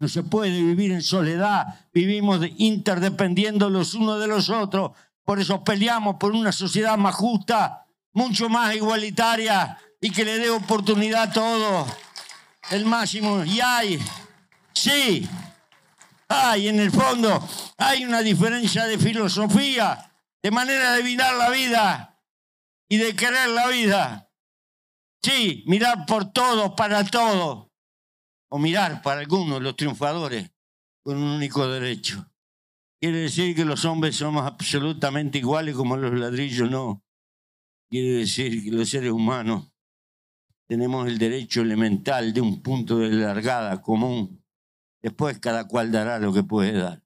No se puede vivir en soledad. Vivimos interdependiendo los unos de los otros. Por eso peleamos por una sociedad más justa, mucho más igualitaria y que le dé oportunidad a todos. El máximo. Y hay, sí, hay en el fondo, hay una diferencia de filosofía, de manera de mirar la vida y de querer la vida. Sí, mirar por todo, para todo o mirar para algunos los triunfadores con un único derecho. Quiere decir que los hombres somos absolutamente iguales como los ladrillos, no. Quiere decir que los seres humanos tenemos el derecho elemental de un punto de largada común. Después cada cual dará lo que puede dar.